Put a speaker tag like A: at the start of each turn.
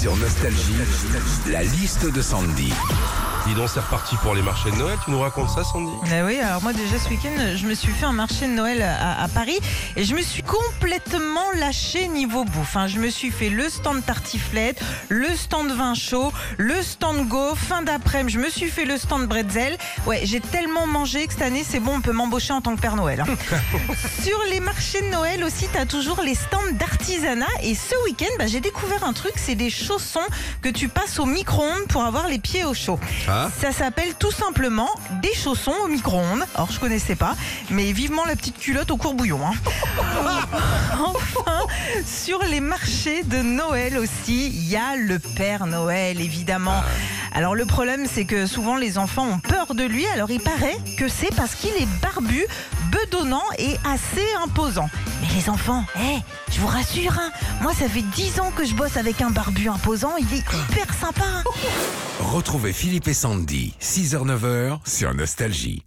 A: Sur Nostalgie, la liste de Sandy.
B: Dis donc, c'est reparti pour les marchés de Noël. Tu nous racontes ça, Sandy?
C: Ah oui, alors moi déjà ce week-end, je me suis fait un marché de Noël à, à Paris et je me suis complètement lâché niveau bouffe. hein. Je me suis fait le stand tartiflette, le stand vin chaud, le stand go, fin d'après-midi, je me suis fait le stand bretzel. Ouais, j'ai tellement mangé que cette année c'est bon, on peut m'embaucher en tant que Père Noël. hein. Sur les marchés de Noël aussi, tu as toujours les stands d'artisanat et ce week-end, bah, j'ai découvert un truc, c'est des chaussons que tu passes au micro-ondes pour avoir les pieds au chaud.
B: Ah
C: Ça s'appelle tout simplement des chaussons au micro-ondes. Alors je connaissais pas, mais vivement la petite culotte au courbouillon. hein. enfin, sur les marchés de Noël aussi, il y a le Père Noël évidemment. Alors le problème c'est que souvent les enfants ont peur de lui. Alors il paraît que c'est parce qu'il est barbu, bedonnant et assez imposant. Mais les enfants, eh, je vous rassure, hein, moi ça fait 10 ans que je bosse avec un barbu imposant, il est hyper sympa. hein.
A: Retrouvez Philippe et Sandy, 6h-9h sur Nostalgie.